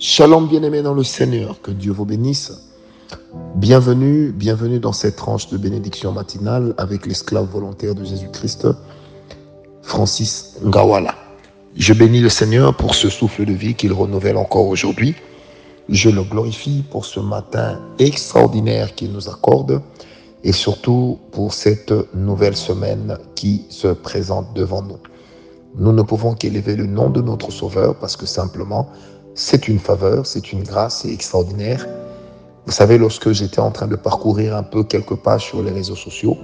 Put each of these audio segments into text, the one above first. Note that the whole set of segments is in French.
Shalom bien-aimés dans le Seigneur, que Dieu vous bénisse. Bienvenue, bienvenue dans cette tranche de bénédiction matinale avec l'esclave volontaire de Jésus-Christ, Francis Ngawala. Je bénis le Seigneur pour ce souffle de vie qu'il renouvelle encore aujourd'hui. Je le glorifie pour ce matin extraordinaire qu'il nous accorde et surtout pour cette nouvelle semaine qui se présente devant nous. Nous ne pouvons qu'élever le nom de notre Sauveur parce que simplement, c'est une faveur, c'est une grâce, c'est extraordinaire. Vous savez, lorsque j'étais en train de parcourir un peu quelques pages sur les réseaux sociaux,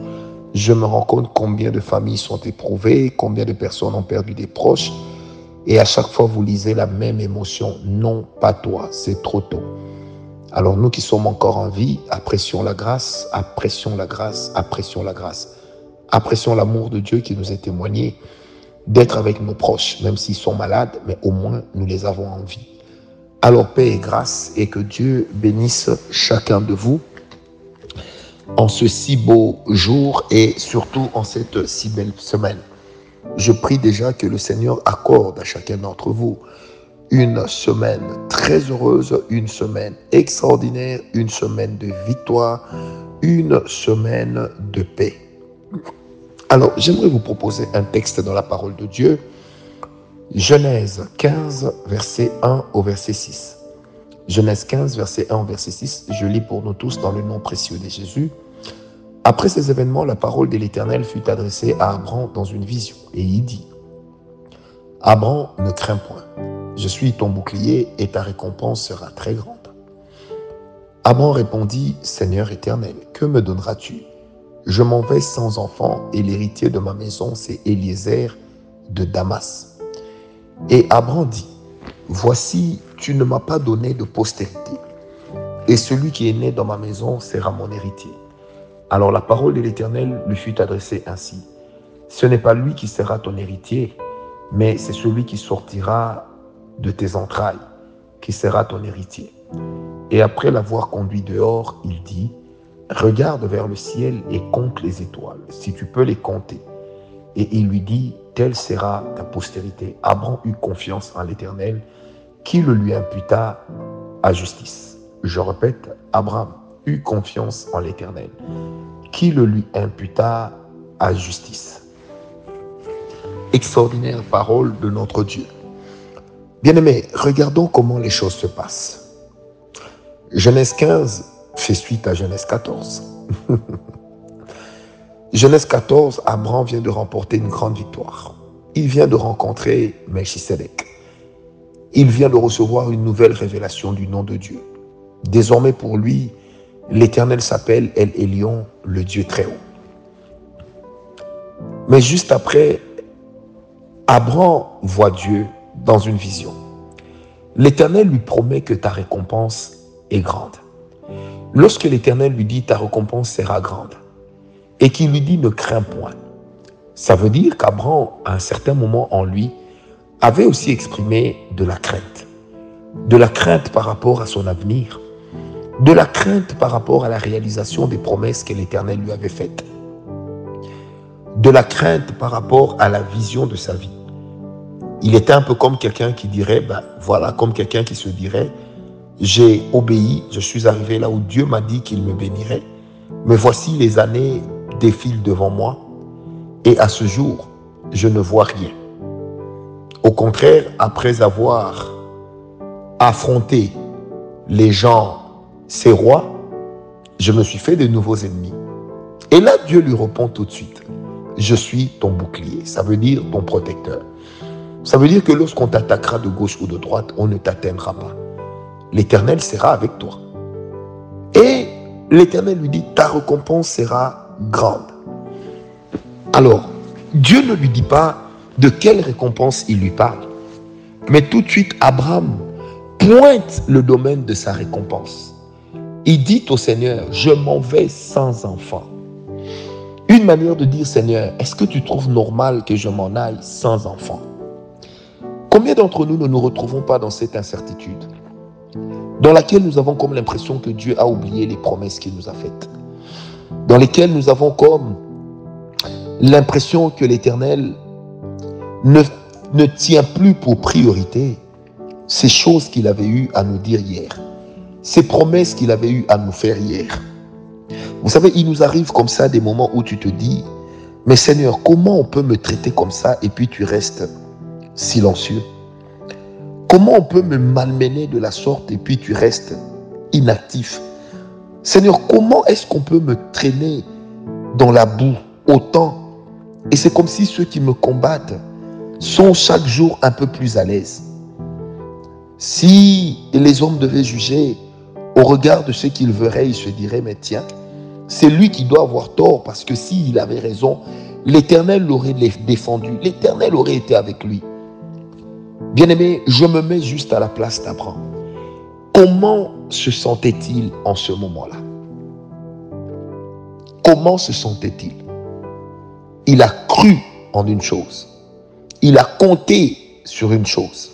je me rends compte combien de familles sont éprouvées, combien de personnes ont perdu des proches. Et à chaque fois, vous lisez la même émotion. Non, pas toi, c'est trop tôt. Alors nous qui sommes encore en vie, apprécions la grâce, apprécions la grâce, apprécions la grâce. Apprécions l'amour de Dieu qui nous est témoigné, d'être avec nos proches, même s'ils sont malades, mais au moins nous les avons en vie. Alors paix et grâce et que Dieu bénisse chacun de vous en ce si beau jour et surtout en cette si belle semaine. Je prie déjà que le Seigneur accorde à chacun d'entre vous une semaine très heureuse, une semaine extraordinaire, une semaine de victoire, une semaine de paix. Alors, j'aimerais vous proposer un texte dans la parole de Dieu Genèse 15, verset 1 au verset 6. Genèse 15, verset 1 au verset 6, je lis pour nous tous dans le nom précieux de Jésus. Après ces événements, la parole de l'Éternel fut adressée à Abraham dans une vision, et il dit, Abraham, ne crains point, je suis ton bouclier et ta récompense sera très grande. Abraham répondit, Seigneur éternel, que me donneras-tu? Je m'en vais sans enfant, et l'héritier de ma maison, c'est Eliezer de Damas. Et Abraham dit, Voici, tu ne m'as pas donné de postérité, et celui qui est né dans ma maison sera mon héritier. Alors la parole de l'Éternel lui fut adressée ainsi. Ce n'est pas lui qui sera ton héritier, mais c'est celui qui sortira de tes entrailles, qui sera ton héritier. Et après l'avoir conduit dehors, il dit, Regarde vers le ciel et compte les étoiles, si tu peux les compter. Et il lui dit, telle sera ta postérité. Abraham eut confiance en l'Éternel, qui le lui imputa à justice. Je répète, Abraham eut confiance en l'Éternel, qui le lui imputa à justice. Extraordinaire parole de notre Dieu. Bien-aimés, regardons comment les choses se passent. Genèse 15 fait suite à Genèse 14. Genèse 14, Abraham vient de remporter une grande victoire. Il vient de rencontrer Melchisedec. Il vient de recevoir une nouvelle révélation du nom de Dieu. Désormais pour lui, l'Éternel s'appelle El Elion, le Dieu très haut. Mais juste après, Abraham voit Dieu dans une vision. L'Éternel lui promet que ta récompense est grande. Lorsque l'Éternel lui dit ta récompense sera grande, et qui lui dit ne crains point. Ça veut dire qu'Abraham, à un certain moment en lui, avait aussi exprimé de la crainte. De la crainte par rapport à son avenir. De la crainte par rapport à la réalisation des promesses que l'Éternel lui avait faites. De la crainte par rapport à la vision de sa vie. Il était un peu comme quelqu'un qui dirait, ben voilà, comme quelqu'un qui se dirait, j'ai obéi, je suis arrivé là où Dieu m'a dit qu'il me bénirait, mais voici les années défile devant moi et à ce jour, je ne vois rien. Au contraire, après avoir affronté les gens, ces rois, je me suis fait de nouveaux ennemis. Et là, Dieu lui répond tout de suite, je suis ton bouclier, ça veut dire ton protecteur. Ça veut dire que lorsqu'on t'attaquera de gauche ou de droite, on ne t'atteindra pas. L'Éternel sera avec toi. Et l'Éternel lui dit, ta récompense sera Alors, Dieu ne lui dit pas de quelle récompense il lui parle. Mais tout de suite, Abraham pointe le domaine de sa récompense. Il dit au Seigneur, je m'en vais sans enfant. Une manière de dire, Seigneur, est-ce que tu trouves normal que je m'en aille sans enfant? Combien d'entre nous ne nous retrouvons pas dans cette incertitude dans laquelle nous avons comme l'impression que Dieu a oublié les promesses qu'il nous a faites? Dans lesquels nous avons comme l'impression que l'Éternel ne, ne tient plus pour priorité ces choses qu'il avait eu à nous dire hier, ces promesses qu'il avait eu à nous faire hier. Vous savez, il nous arrive comme ça des moments où tu te dis, mais Seigneur, comment on peut me traiter comme ça et puis tu restes silencieux? Comment on peut me malmener de la sorte et puis tu restes inactif? Seigneur, comment est-ce qu'on peut me traîner dans la boue autant? Et c'est comme si ceux qui me combattent sont chaque jour un peu plus à l'aise. Si les hommes devaient juger au regard de ce qu'ils verraient, ils se diraient, mais tiens, c'est lui qui doit avoir tort parce que s'il avait raison, l'Éternel l'aurait défendu, l'Éternel aurait été avec lui. Bien-aimé, je me mets juste à la place d'Abraham. Comment se sentait-il en ce moment-là? Comment se sentait-il? Il a cru en une chose. Il a compté sur une chose.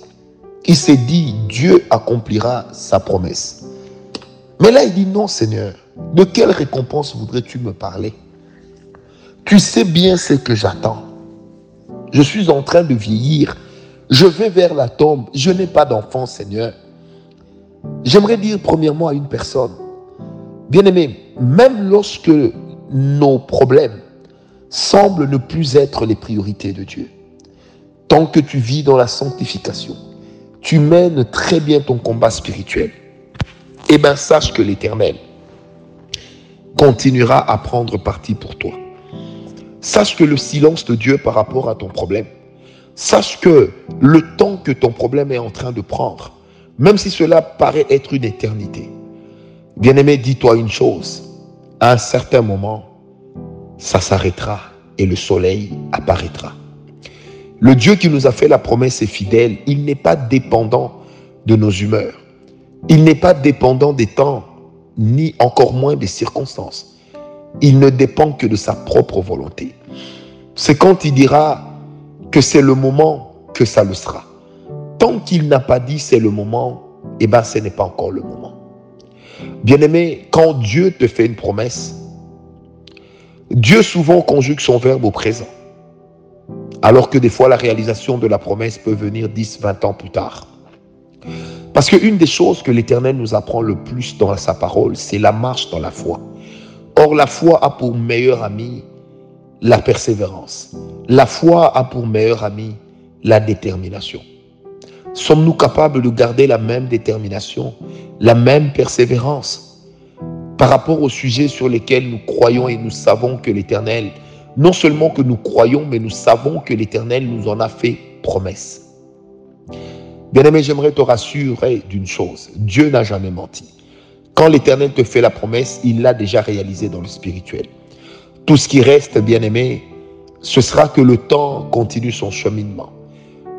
Il s'est dit, Dieu accomplira sa promesse. Mais là, il dit, non Seigneur, de quelle récompense voudrais-tu me parler? Tu sais bien ce que j'attends. Je suis en train de vieillir. Je vais vers la tombe. Je n'ai pas d'enfant, Seigneur. J'aimerais dire premièrement à une personne, bien-aimé, même lorsque nos problèmes semblent ne plus être les priorités de Dieu, tant que tu vis dans la sanctification, tu mènes très bien ton combat spirituel, eh bien sache que l'Éternel continuera à prendre parti pour toi. Sache que le silence de Dieu par rapport à ton problème, sache que le temps que ton problème est en train de prendre, même si cela paraît être une éternité, bien-aimé, dis-toi une chose, à un certain moment, ça s'arrêtera et le soleil apparaîtra. Le Dieu qui nous a fait la promesse est fidèle. Il n'est pas dépendant de nos humeurs. Il n'est pas dépendant des temps, ni encore moins des circonstances. Il ne dépend que de sa propre volonté. C'est quand il dira que c'est le moment que ça le sera. Qu'il n'a pas dit c'est le moment, eh bien ce n'est pas encore le moment. Bien-aimé, quand Dieu te fait une promesse, Dieu souvent conjugue son verbe au présent. Alors que des fois, la réalisation de la promesse peut venir 10, 20 ans plus tard. Parce qu'une des choses que l'Éternel nous apprend le plus dans sa parole, c'est la marche dans la foi. Or, la foi a pour meilleur ami la persévérance. La foi a pour meilleur ami la détermination. Sommes-nous capables de garder la même détermination, la même persévérance par rapport aux sujets sur lesquels nous croyons et nous savons que l'Éternel non seulement que nous croyons, mais nous savons que l'Éternel nous en a fait promesse. Bien-aimé, j'aimerais te rassurer d'une chose. Dieu n'a jamais menti. Quand l'Éternel te fait la promesse, il l'a déjà réalisé dans le spirituel. Tout ce qui reste, bien-aimé, ce sera que le temps continue son cheminement.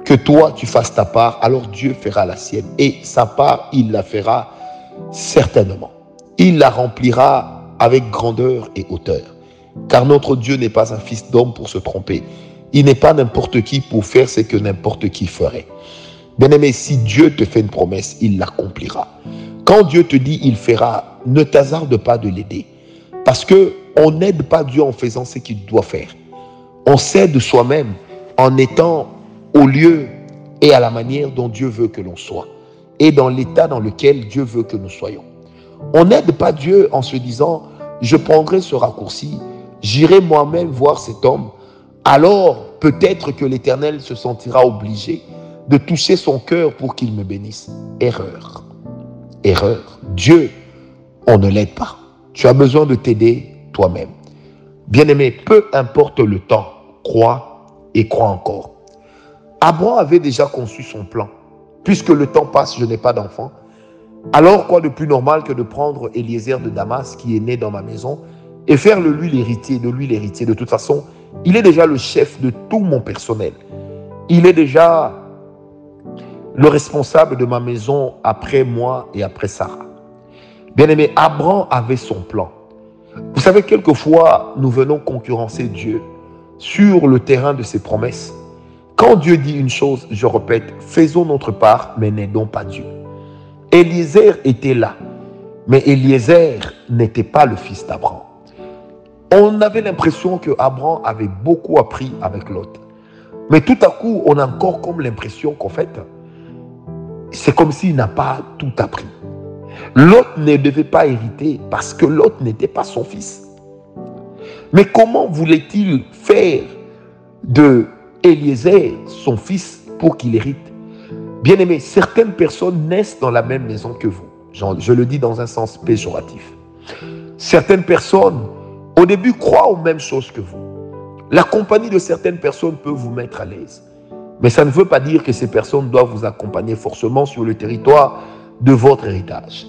Que toi, tu fasses ta part, alors Dieu fera la sienne. Et sa part, il la fera certainement. Il la remplira avec grandeur et hauteur. Car notre Dieu n'est pas un fils d'homme pour se tromper. Il n'est pas n'importe qui pour faire ce que n'importe qui ferait. Bien-aimé, si Dieu te fait une promesse, il l'accomplira. Quand Dieu te dit il fera, ne t'hasarde pas de l'aider. Parce que on n'aide pas Dieu en faisant ce qu'il doit faire. On s'aide soi-même en étant au lieu et à la manière dont Dieu veut que l'on soit et dans l'état dans lequel Dieu veut que nous soyons. On n'aide pas Dieu en se disant je prendrai ce raccourci, j'irai moi-même voir cet homme, alors peut-être que l'Éternel se sentira obligé de toucher son cœur pour qu'il me bénisse. Erreur. Erreur. Dieu, on ne l'aide pas. Tu as besoin de t'aider toi-même. Bien-aimé, peu importe le temps, crois et crois encore. Abraham avait déjà conçu son plan. Puisque le temps passe, je n'ai pas d'enfant. Alors quoi de plus normal que de prendre Eliezer de Damas qui est né dans ma maison et faire de lui l'héritier, de lui l'héritier? De toute façon, il est déjà le chef de tout mon personnel. Il est déjà le responsable de ma maison après moi et après Sarah. Bien aimé, Abraham avait son plan. Vous savez, quelquefois, nous venons concurrencer Dieu sur le terrain de ses promesses. Quand Dieu dit une chose, je répète, faisons notre part, mais n'aidons pas Dieu. Eliezer était là, mais Eliezer n'était pas le fils d'Abraham. On avait l'impression que Abraham avait beaucoup appris avec l'autre. Mais tout à coup, on a encore comme l'impression qu'en fait, c'est comme s'il n'a pas tout appris. L'autre ne devait pas hériter parce que l'autre n'était pas son fils. Mais comment voulait-il faire de Eliezer son fils pour qu'il hérite Bien aimé, certaines personnes naissent dans la même maison que vous. Je le dis dans un sens péjoratif. Certaines personnes, au début, croient aux mêmes choses que vous. La compagnie de certaines personnes peut vous mettre à l'aise. Mais ça ne veut pas dire que ces personnes doivent vous accompagner forcément sur le territoire de votre héritage.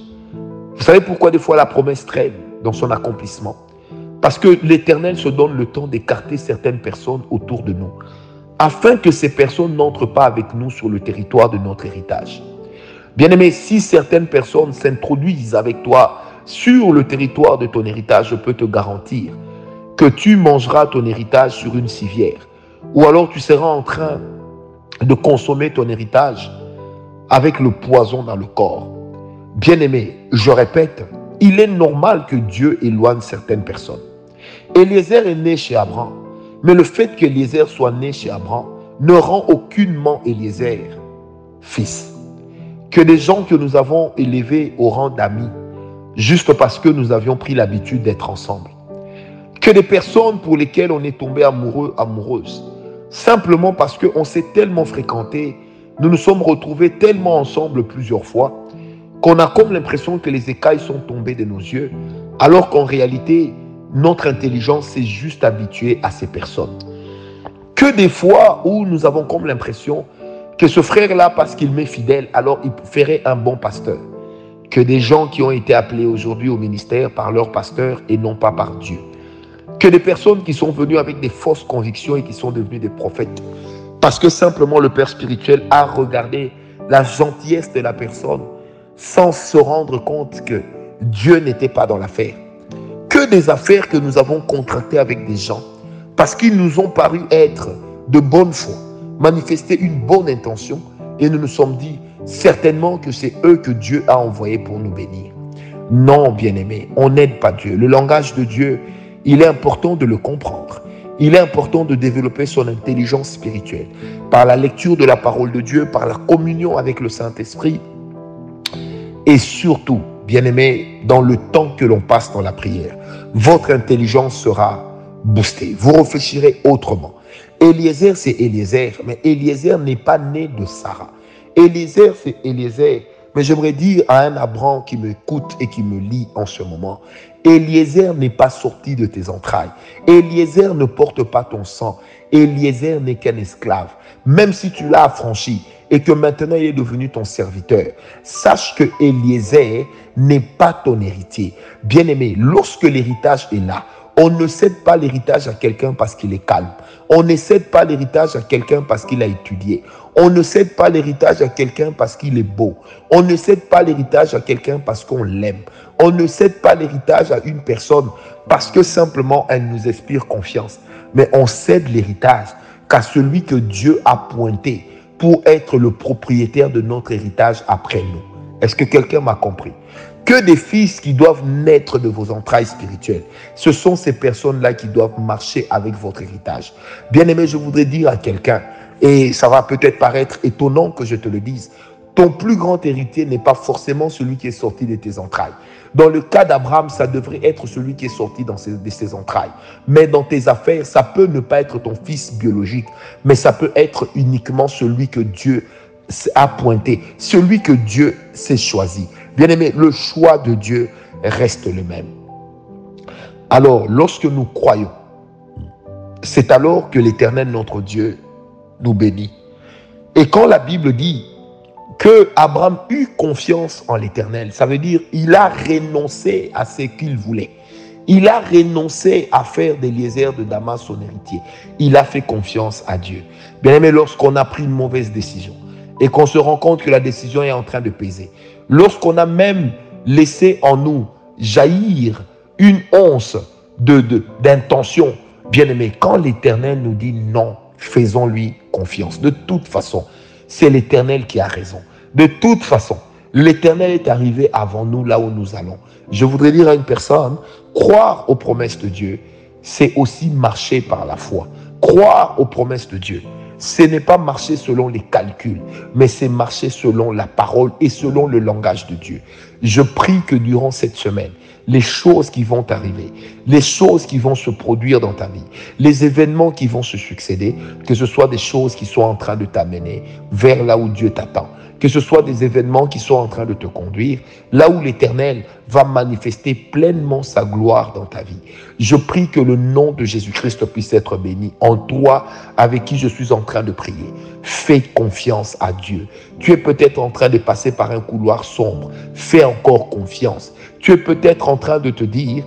Vous savez pourquoi des fois la promesse traîne dans son accomplissement? Parce que l'Éternel se donne le temps d'écarter certaines personnes autour de nous, afin que ces personnes n'entrent pas avec nous sur le territoire de notre héritage. Bien-aimé, si certaines personnes s'introduisent avec toi sur le territoire de ton héritage, je peux te garantir que tu mangeras ton héritage sur une civière. Ou alors tu seras en train de consommer ton héritage avec le poison dans le corps. Bien-aimé, je répète, il est normal que Dieu éloigne certaines personnes. Eliezer est né chez Abraham, mais le fait qu'Eliezer soit né chez Abraham ne rend aucunement Eliezer fils. Que des gens que nous avons élevés au rang d'amis, juste parce que nous avions pris l'habitude d'être ensemble. Que des personnes pour lesquelles on est tombé amoureux, amoureuse, Simplement parce qu'on s'est tellement fréquenté, nous nous sommes retrouvés tellement ensemble plusieurs fois, qu'on a comme l'impression que les écailles sont tombées de nos yeux, alors qu'en réalité, notre intelligence s'est juste habituée à ces personnes. Que des fois où nous avons comme l'impression que ce frère-là, parce qu'il m'est fidèle, alors il ferait un bon pasteur. Que des gens qui ont été appelés aujourd'hui au ministère par leur pasteur et non pas par Dieu que des personnes qui sont venues avec des fausses convictions et qui sont devenues des prophètes. Parce que simplement le Père spirituel a regardé la gentillesse de la personne sans se rendre compte que Dieu n'était pas dans l'affaire. Que des affaires que nous avons contractées avec des gens parce qu'ils nous ont paru être de bonne foi, manifester une bonne intention et nous nous sommes dit certainement que c'est eux que Dieu a envoyés pour nous bénir. Non, bien-aimé, on n'aide pas Dieu. Le langage de Dieu il est important de le comprendre. Il est important de développer son intelligence spirituelle par la lecture de la parole de Dieu, par la communion avec le Saint-Esprit et surtout, bien aimé, dans le temps que l'on passe dans la prière. Votre intelligence sera boostée. Vous réfléchirez autrement. Eliezer, c'est Eliezer, mais Eliezer n'est pas né de Sarah. Eliezer, c'est Eliezer. Mais j'aimerais dire à un Abraham qui m'écoute et qui me lit en ce moment, Eliezer n'est pas sorti de tes entrailles. Eliezer ne porte pas ton sang. Eliezer n'est qu'un esclave. Même si tu l'as affranchi et que maintenant il est devenu ton serviteur, sache que Eliezer n'est pas ton héritier. Bien-aimé, lorsque l'héritage est là, on ne cède pas l'héritage à quelqu'un parce qu'il est calme. On ne cède pas l'héritage à quelqu'un parce qu'il a étudié. On ne cède pas l'héritage à quelqu'un parce qu'il est beau. On ne cède pas l'héritage à quelqu'un parce qu'on l'aime. On ne cède pas l'héritage à une personne parce que simplement elle nous inspire confiance. Mais on cède l'héritage qu'à celui que Dieu a pointé pour être le propriétaire de notre héritage après nous. Est-ce que quelqu'un m'a compris? Que des fils qui doivent naître de vos entrailles spirituelles. Ce sont ces personnes-là qui doivent marcher avec votre héritage. Bien aimé, je voudrais dire à quelqu'un, et ça va peut-être paraître étonnant que je te le dise, ton plus grand héritier n'est pas forcément celui qui est sorti de tes entrailles. Dans le cas d'Abraham, ça devrait être celui qui est sorti de ses entrailles. Mais dans tes affaires, ça peut ne pas être ton fils biologique, mais ça peut être uniquement celui que Dieu a pointé, celui que Dieu s'est choisi. Bien aimé, le choix de Dieu reste le même. Alors, lorsque nous croyons, c'est alors que l'Éternel, notre Dieu, nous bénit. Et quand la Bible dit que Abraham eut confiance en l'Éternel, ça veut dire il a renoncé à ce qu'il voulait. Il a renoncé à faire d'Eliezer de Damas son héritier. Il a fait confiance à Dieu. Bien aimé, lorsqu'on a pris une mauvaise décision et qu'on se rend compte que la décision est en train de peser, lorsqu'on a même laissé en nous jaillir une once d'intention, de, bien aimé, quand l'Éternel nous dit non, faisons-lui confiance. De toute façon, c'est l'Éternel qui a raison. De toute façon, l'Éternel est arrivé avant nous là où nous allons. Je voudrais dire à une personne, croire aux promesses de Dieu, c'est aussi marcher par la foi. Croire aux promesses de Dieu, ce n'est pas marcher selon les calculs, mais c'est marcher selon la parole et selon le langage de Dieu. Je prie que durant cette semaine, les choses qui vont arriver, les choses qui vont se produire dans ta vie, les événements qui vont se succéder, que ce soit des choses qui sont en train de t'amener vers là où Dieu t'attend, que ce soit des événements qui sont en train de te conduire là où l'Éternel va manifester pleinement sa gloire dans ta vie. Je prie que le nom de Jésus-Christ puisse être béni en toi avec qui je suis en train de prier. Fais confiance à Dieu. Tu es peut-être en train de passer par un couloir sombre. Fais encore confiance. Tu es peut-être en train de te dire,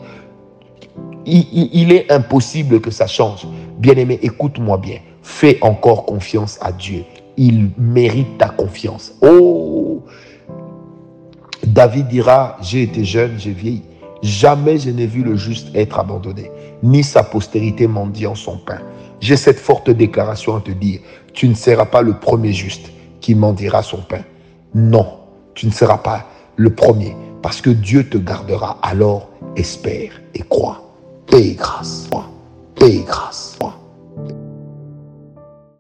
il, est impossible que ça change. Bien-aimé, écoute-moi bien. Fais encore confiance à Dieu il mérite ta confiance. Oh David dira, j'ai été jeune, j'ai vieilli. Jamais je n'ai vu le juste être abandonné, ni sa postérité mendiant son pain. J'ai cette forte déclaration à te dire, tu ne seras pas le premier juste qui mendiera son pain. Non, tu ne seras pas le premier, parce que Dieu te gardera. Alors, espère et crois. Paix et grâce. Paix et grâce.